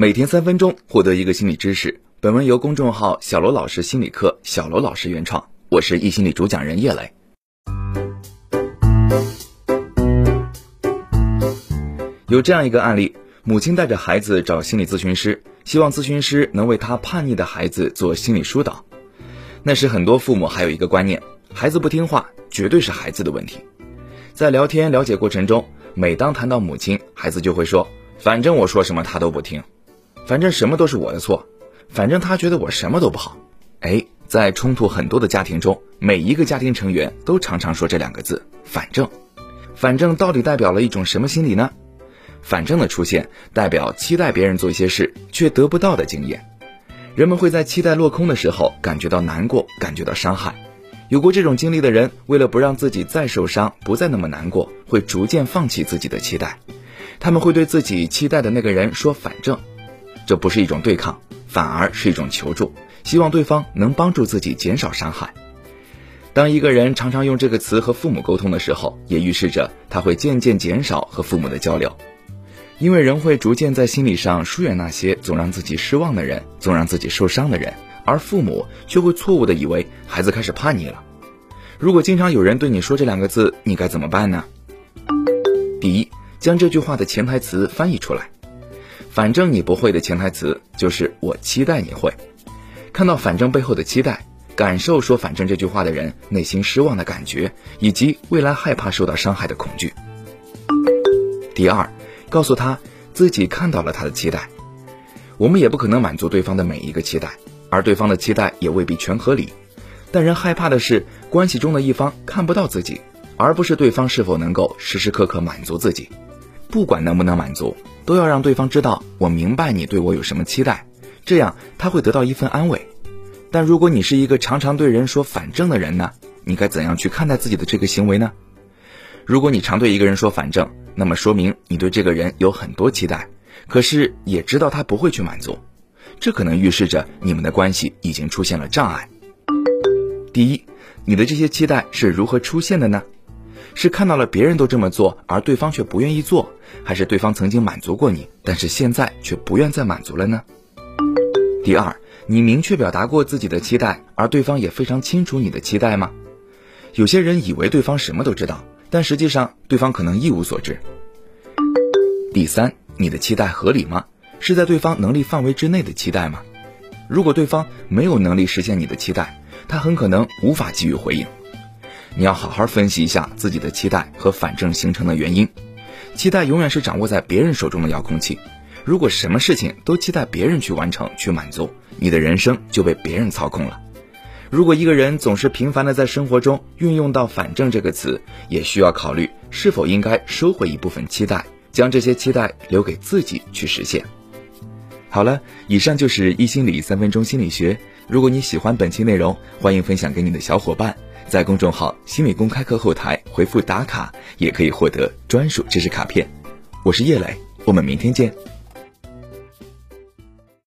每天三分钟，获得一个心理知识。本文由公众号“小罗老师心理课”小罗老师原创，我是易心理主讲人叶磊。有这样一个案例：母亲带着孩子找心理咨询师，希望咨询师能为他叛逆的孩子做心理疏导。那时，很多父母还有一个观念：孩子不听话，绝对是孩子的问题。在聊天了解过程中，每当谈到母亲，孩子就会说：“反正我说什么他都不听，反正什么都是我的错，反正他觉得我什么都不好。”哎，在冲突很多的家庭中，每一个家庭成员都常常说这两个字：“反正。”反正到底代表了一种什么心理呢？反正的出现代表期待别人做一些事却得不到的经验。人们会在期待落空的时候感觉到难过，感觉到伤害。有过这种经历的人，为了不让自己再受伤，不再那么难过，会逐渐放弃自己的期待。他们会对自己期待的那个人说：“反正。”这不是一种对抗，反而是一种求助，希望对方能帮助自己减少伤害。当一个人常常用这个词和父母沟通的时候，也预示着他会渐渐减少和父母的交流，因为人会逐渐在心理上疏远那些总让自己失望的人，总让自己受伤的人。而父母却会错误的以为孩子开始叛逆了。如果经常有人对你说这两个字，你该怎么办呢？第一，将这句话的潜台词翻译出来。反正你不会的潜台词就是我期待你会。看到反正背后的期待，感受说反正这句话的人内心失望的感觉，以及未来害怕受到伤害的恐惧。第二，告诉他自己看到了他的期待。我们也不可能满足对方的每一个期待。而对方的期待也未必全合理，但人害怕的是关系中的一方看不到自己，而不是对方是否能够时时刻刻满足自己。不管能不能满足，都要让对方知道我明白你对我有什么期待，这样他会得到一份安慰。但如果你是一个常常对人说反正的人呢？你该怎样去看待自己的这个行为呢？如果你常对一个人说反正，那么说明你对这个人有很多期待，可是也知道他不会去满足。这可能预示着你们的关系已经出现了障碍。第一，你的这些期待是如何出现的呢？是看到了别人都这么做，而对方却不愿意做，还是对方曾经满足过你，但是现在却不愿再满足了呢？第二，你明确表达过自己的期待，而对方也非常清楚你的期待吗？有些人以为对方什么都知道，但实际上对方可能一无所知。第三，你的期待合理吗？是在对方能力范围之内的期待吗？如果对方没有能力实现你的期待，他很可能无法给予回应。你要好好分析一下自己的期待和反正形成的原因。期待永远是掌握在别人手中的遥控器。如果什么事情都期待别人去完成、去满足，你的人生就被别人操控了。如果一个人总是频繁的在生活中运用到“反正”这个词，也需要考虑是否应该收回一部分期待，将这些期待留给自己去实现。好了，以上就是一心理三分钟心理学。如果你喜欢本期内容，欢迎分享给你的小伙伴，在公众号“心理公开课”后台回复“打卡”，也可以获得专属知识卡片。我是叶磊，我们明天见。